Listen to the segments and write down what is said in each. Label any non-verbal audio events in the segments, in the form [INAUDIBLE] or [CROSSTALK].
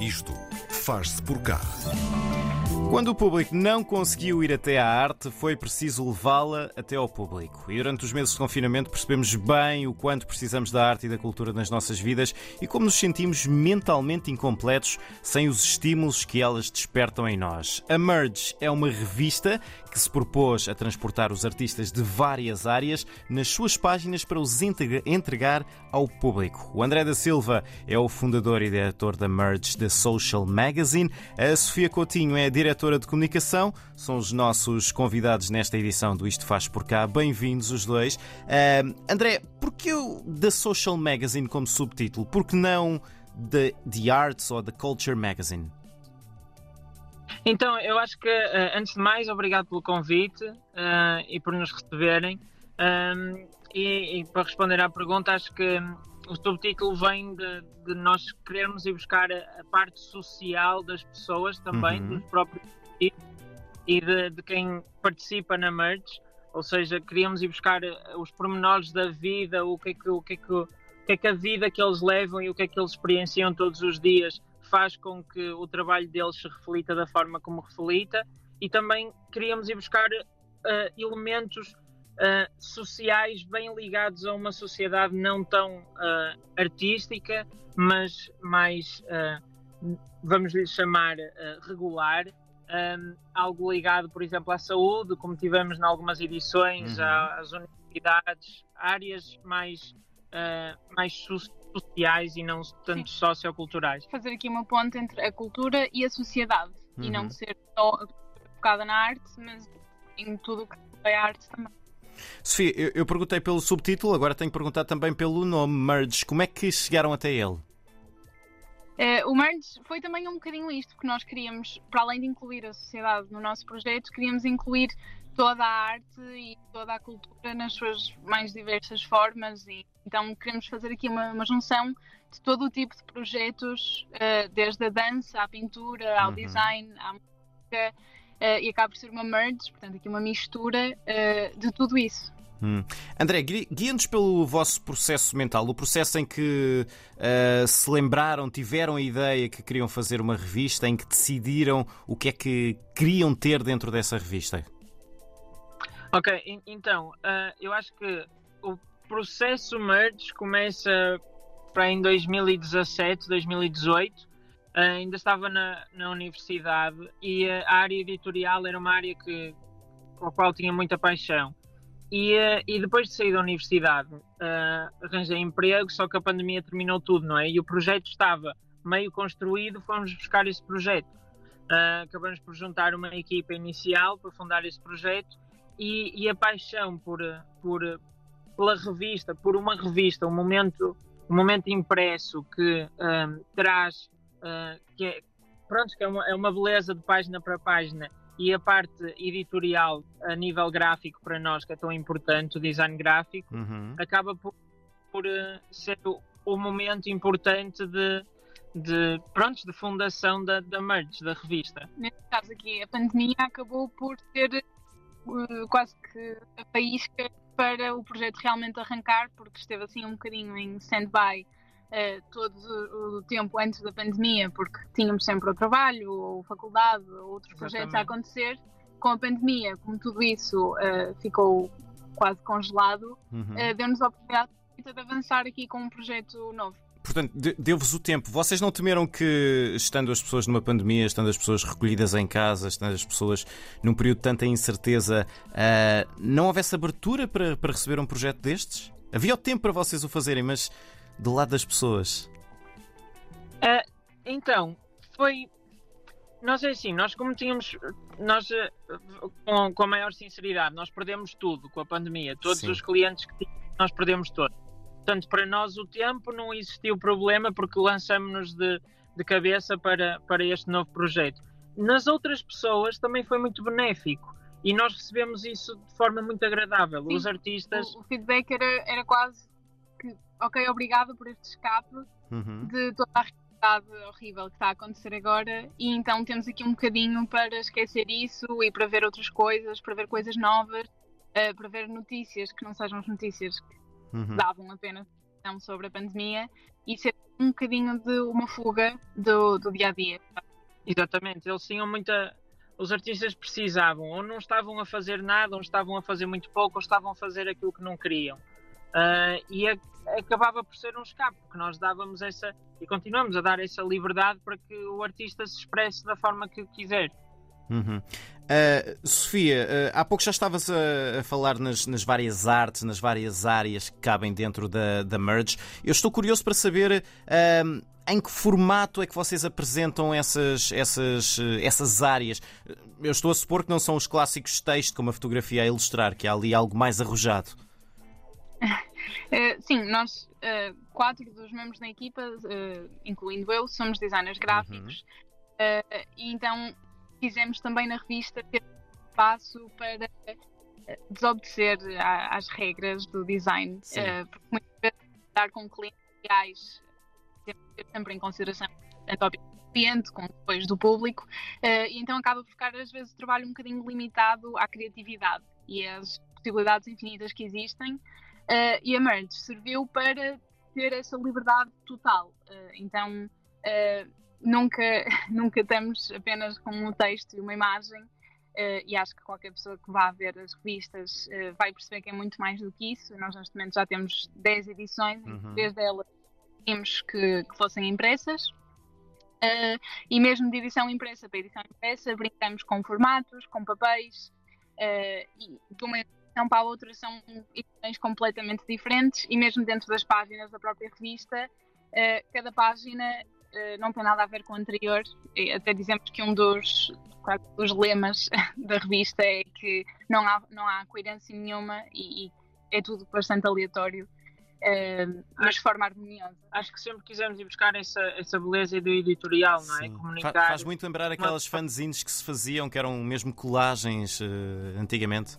Isto faz-se por cá. Quando o público não conseguiu ir até à arte, foi preciso levá-la até ao público. E durante os meses de confinamento percebemos bem o quanto precisamos da arte e da cultura nas nossas vidas e como nos sentimos mentalmente incompletos sem os estímulos que elas despertam em nós. A Merge é uma revista que se propôs a transportar os artistas de várias áreas nas suas páginas para os entregar ao público. O André da Silva é o fundador e diretor da Merge da Social Magazine. A Sofia Coutinho é a diretora de comunicação. São os nossos convidados nesta edição do Isto Faz Por Cá. Bem-vindos os dois. Uh, André, porquê o da Social Magazine como subtítulo? Por que não The, the Arts ou The Culture Magazine? Então, eu acho que, uh, antes de mais, obrigado pelo convite uh, e por nos receberem. Um, e, e, para responder à pergunta, acho que o subtítulo vem de, de, nós querermos ir buscar a, a, parte social das pessoas também, uhum. dos próprios e de, de, quem participa na merge, ou seja, queríamos ir buscar eh, os pormenores da vida, o que é que, o que, é que, o que, é que a vida que eles levam e o que é que eles experienciam todos os dias faz com que o trabalho deles se reflita da forma como reflita e também queríamos ir buscar uh, elementos uh, sociais bem ligados a uma sociedade não tão uh, artística, mas mais, vamos lhe chamar, regular. Um, algo ligado, por exemplo, à saúde, como tivemos em algumas edições, uhum. às universidades, áreas mais, mais sociais e não tanto Sim. socioculturais. Fazer aqui uma ponte entre a cultura e a sociedade uhum. e não uhum. ser só focada na arte, mas em tudo o que é arte também. Sofia, eu, eu perguntei pelo subtítulo, agora tenho que perguntar também pelo nome, Merge. Como é que chegaram até ele? Uh, o Merge foi também um bocadinho isto, porque nós queríamos, para além de incluir a sociedade no nosso projeto, queríamos incluir toda a arte e toda a cultura nas suas mais diversas formas e então queremos fazer aqui uma, uma junção de todo o tipo de projetos, uh, desde a dança, à pintura, ao uhum. design, à música, uh, e acaba por ser uma merge, portanto, aqui uma mistura uh, de tudo isso. Hum. André, guia-nos pelo vosso processo mental, o processo em que uh, se lembraram, tiveram a ideia que queriam fazer uma revista, em que decidiram o que é que queriam ter dentro dessa revista. Ok, então, uh, eu acho que o processo merge começa para em 2017, 2018, ainda estava na, na universidade e a área editorial era uma área que, com a qual tinha muita paixão. E, eh, e depois de sair da universidade, uh, arranjei emprego, só que a pandemia terminou tudo, não é? E o projeto estava meio construído, fomos buscar esse projeto. Uh, acabamos por juntar uma equipa inicial para fundar esse projeto e, e a paixão por, por, pela revista, por uma revista, um momento, um momento impresso que um, traz uh, que é, pronto, que é uma, é uma beleza de página para página e a parte editorial a nível gráfico para nós que é tão importante, o design gráfico, uhum. acaba por, por uh, ser o, o, momento importante de, de, pronto, de fundação da, da merge, da revista. Neste caso aqui, a pandemia acabou por uh, quase que a faísca para o projeto realmente arrancar, porque esteve assim um bocadinho em stand-by uh, todo o, tempo antes da pandemia, porque tínhamos sempre o trabalho, ou faculdade, ou outros Exatamente. projetos a acontecer. Com a pandemia, como tudo isso uh, ficou quase congelado, uhum. uh, deu-nos a oportunidade de avançar aqui com um projeto novo. Portanto, deu-vos o tempo. Vocês não temeram que, estando as pessoas numa pandemia, estando as pessoas recolhidas em casa, estando as pessoas num período de tanta incerteza, uh, não houvesse abertura para, para receber um projeto destes? Havia o tempo para vocês o fazerem, mas do lado das pessoas? Uh, então, foi. Nós é assim, nós como tínhamos. Nós, uh, com, com a maior sinceridade, nós perdemos tudo com a pandemia. Todos Sim. os clientes que tínhamos, nós perdemos todos. Portanto, para nós o tempo não existiu problema porque lançamos-nos de, de cabeça para, para este novo projeto. Nas outras pessoas também foi muito benéfico e nós recebemos isso de forma muito agradável. Sim, Os artistas. O, o feedback era, era quase que ok, obrigada por este escape uhum. de toda a realidade horrível que está a acontecer agora e então temos aqui um bocadinho para esquecer isso e para ver outras coisas, para ver coisas novas, uh, para ver notícias que não sejam as notícias que uhum. davam apenas sobre a pandemia e ser um bocadinho de uma fuga do, do dia a dia. Exatamente, eles tinham muita. Os artistas precisavam, ou não estavam a fazer nada, ou estavam a fazer muito pouco, ou estavam a fazer aquilo que não queriam. Uh, e a, acabava por ser um escape, porque nós dávamos essa, e continuamos a dar essa liberdade para que o artista se expresse da forma que quiser. Uhum. Uh, Sofia, uh, há pouco já estavas a, a falar nas, nas, várias artes, nas várias áreas que cabem dentro da, da Merge. Eu estou curioso para saber uh, em que formato é que vocês apresentam essas, essas, essas áreas. Eu estou a supor que não são os clássicos textos, como a fotografia a ilustrar, que há ali algo mais arrojado. [LAUGHS] sim, nós, quatro dos membros da equipa, incluindo eu, somos designers gráficos. Uhum. e então quisemos também na revista ter espaço para eh, desobedecer às regras do design, uh, porque muitas vezes estar com clientes reais temos que ter sempre em consideração tanto o cliente como depois do público, uh, e então acaba por ficar às vezes o trabalho um bocadinho limitado à criatividade e às possibilidades infinitas que existem, uh, e a Merge serviu para ter essa liberdade total. então nunca, [LAUGHS] nunca estamos apenas com um texto e uma imagem. Uh, e acho que qualquer pessoa que vá ver as revistas uh, vai perceber que é muito mais do que isso. Nós, neste momento, já temos 10 edições, uhum. três delas temos que, que fossem impressas. Uh, e mesmo de edição impressa para edição impressa, brincamos com formatos, com papéis, e de uma edição para a outra são edições completamente diferentes. E mesmo dentro das páginas da própria revista, cada página não tem nada a ver com o anterior. Até dizemos que um dos, dos lemas [LAUGHS] da revista é que não há, não há coerência nenhuma e, e é tudo bastante aleatório. Uh, mas de forma harmoniosa. Acho que sempre quisemos ir buscar essa, essa beleza do editorial, não é? Sim. Comunicar. Fa faz muito lembrar aquelas uma... fanzines que se faziam, que eram mesmo colagens uh, antigamente.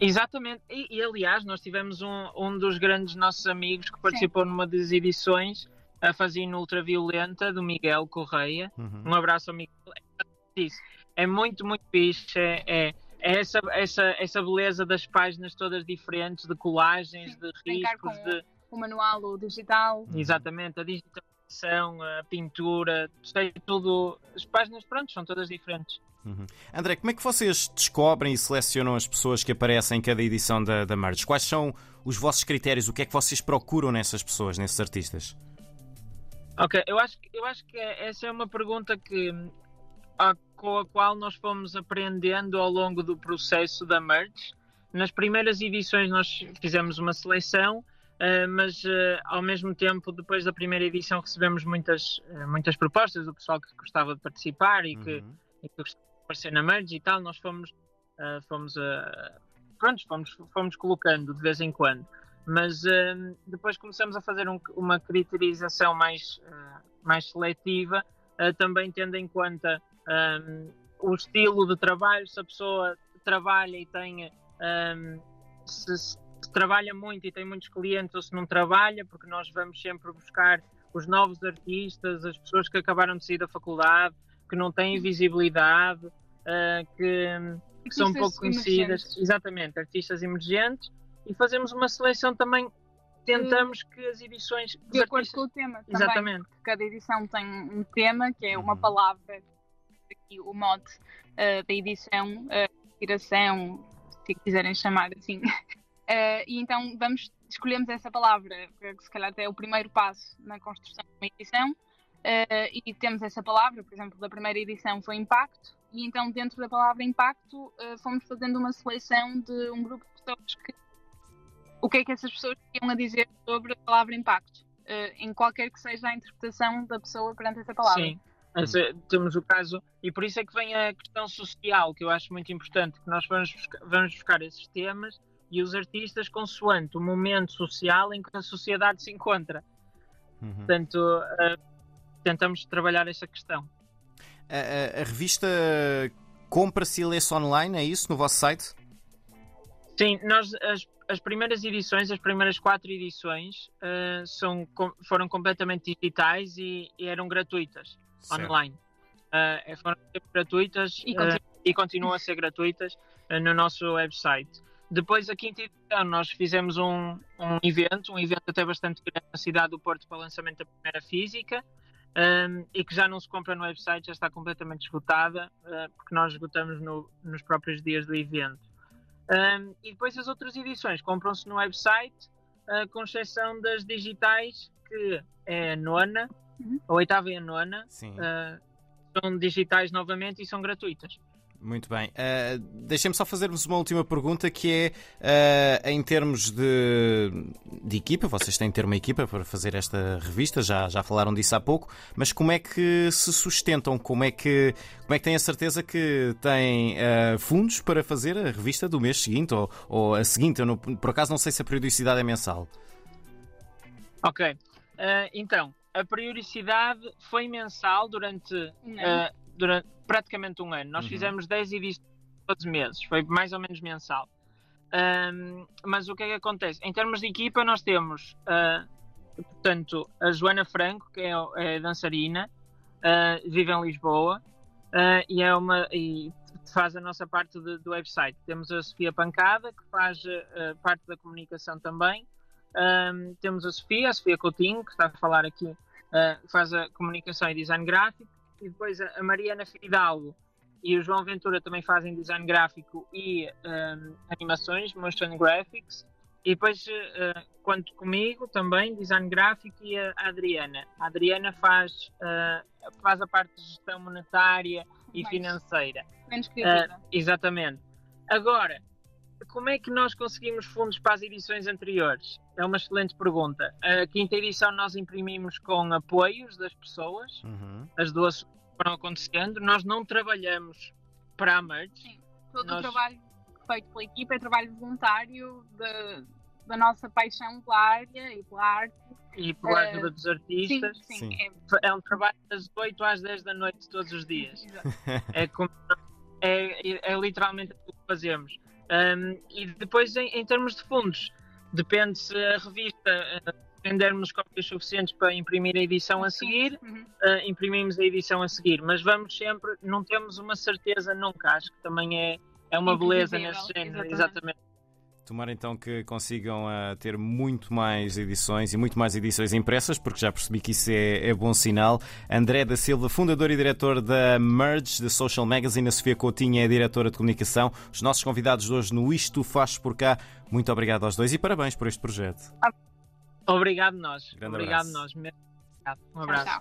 Exatamente, e, e, aliás, nós tivemos um, um dos grandes nossos amigos que participou Sim. numa das edições a fazenda ultraviolenta do Miguel Correia. Uhum. Um abraço ao Miguel. É muito, muito fixe. É, é, é, essa, essa, essa beleza das páginas todas diferentes, de colagens, Sim, de riscos, de. O manual, o digital. Exatamente, a digitalização, a pintura, sei tudo. As páginas, pronto, são todas diferentes. Uhum. André, como é que vocês descobrem e selecionam as pessoas que aparecem em cada edição da, da Merge? Quais são os vossos critérios? O que é que vocês procuram nessas pessoas, nesses artistas? Ok, eu acho, eu acho que essa é uma pergunta que a, com a qual nós fomos aprendendo ao longo do processo da merge. Nas primeiras edições nós fizemos uma seleção, uh, mas uh, ao mesmo tempo, depois da primeira edição, recebemos muitas, uh, muitas propostas do pessoal que gostava de participar e, que, uhum. e que gostava de aparecer na merge e tal. Nós fomos, fomos, pronto, fomos, fomos colocando de vez em quando mas uh, depois começamos a fazer um, uma criterização mais, uh, mais seletiva, uh, também tendo em conta um, o estilo de trabalho, se a pessoa trabalha e tem um, se, se, trabalha muito e tem muitos clientes ou se não trabalha, porque nós vamos sempre buscar os novos artistas, as pessoas que acabaram de sair da faculdade, que não têm visibilidade, que, que são pouco conhecidas, exatamente, artistas emergentes e fazemos uma seleção também. Tentamos que as edições. De acordo artistas... com o tema. Também, Exatamente. Cada edição tem um tema, que é uma uhum. palavra, aqui o mote uh, da edição, a uh, inspiração, se quiserem chamar assim. Uh, [LAUGHS] e então vamos, escolhemos essa palavra, que se calhar até é o primeiro passo na construção de uma edição. Uh, e temos essa palavra, por exemplo, da primeira edição foi impacto, e então dentro da palavra impacto uh, fomos fazendo uma seleção de um grupo de pessoas que o que é que essas pessoas tinham a dizer sobre a palavra impacto, uh, em qualquer que seja a interpretação da pessoa perante essa palavra. Sim. Esse, temos o caso, e por isso é que vem a questão social, que eu acho muito importante, que nós vamos buscar, vamos buscar esses temas e os artistas consoante o momento social em que a sociedade se encontra. Uhum. Portanto, uh, tentamos trabalhar essa questão. A, a, a revista compra-se e lê-se online, é isso, no vosso site? Sim, nós as, as primeiras edições, as primeiras quatro edições, uh, são, com, foram completamente digitais e, e eram gratuitas, certo. online. Uh, foram gratuitas e, uh, e, continuam a ser gratuitas no nosso website. Depois, a quinta edição, nós fizemos um, um evento, um evento até bastante grande na cidade do Porto para o lançamento da primeira física. Um, e que já não se compra no website, já está completamente esgotada, uh, porque nós esgotamos no, nos próprios dias do evento. Um, e depois as outras edições compram-se no website, uh, com exceção das digitais, que é a nona, uhum. a oitava e a nona, uh, são digitais novamente e são gratuitas. Muito bem. Uh, Deixem-me só fazer-vos uma última pergunta que é uh, em termos de, de, equipa, vocês têm de ter uma equipa para fazer esta revista, já, já falaram disso há pouco, mas como é que se sustentam? Como é que, como é que têm a certeza que têm uh, fundos para fazer a revista do mês seguinte ou, ou a seguinte? Eu não, por acaso não sei se a periodicidade é mensal. Ok. então, a periodicidade foi mensal durante, durante praticamente um ano. Nós uhum. fizemos 10 edições todos os meses, foi mais ou menos mensal. Um, mas o que é que acontece? Em termos de equipa, nós temos, uh, portanto, a Joana Franco, que é, é dançarina, uh, vive em Lisboa uh, e, é uma, e faz a nossa parte de, do website. Temos a Sofia Pancada, que faz parte da comunicação também. Um, temos a Sofia, a Sofia Coutinho, que está a falar aqui, faz a comunicação e design gráfico e depois a Mariana Fidalgo e o João Ventura também fazem design gráfico e um, animações, motion graphics. E depois, uh, quanto comigo, também design gráfico e a Adriana. A Adriana faz, uh, faz a parte de gestão monetária e Mais, financeira. Menos criativa. Uh, exatamente. Agora, como é que nós conseguimos fundos para as edições anteriores? É uma excelente pergunta. A quinta edição nós imprimimos com apoios das pessoas, uhum. as duas foram acontecendo. Nós não trabalhamos para a merch. Sim, todo nós... o trabalho feito pela equipa é trabalho voluntário de, da nossa paixão pela área e pela arte. E pela uh, ajuda dos artistas. Sim, sim. É... é... um trabalho das 8 às 10 da noite todos os dias. [LAUGHS] é, como, é, é literalmente o que fazemos. Um, e depois, em, em, termos de fundos, depende se a revista uh, vendermos cópias suficientes para imprimir a edição a seguir, uhum. uh, imprimimos a edição a seguir. Mas vamos sempre, não temos uma certeza nunca. Acho que também é, é uma beleza nesse género. Exatamente. exatamente. Tomara então que consigam uh, ter muito mais edições e muito mais edições impressas, porque já percebi que isso é, é, bom sinal. André da Silva, fundador e diretor da Merge, da Social Magazine, a Sofia Coutinho é a diretora de comunicação. Os nossos convidados de hoje no Isto Faz Por Cá. Muito obrigado aos dois e parabéns por este projeto. Obrigado nós. Grande obrigado abraço. nós. Um abraço. Tchau, tchau.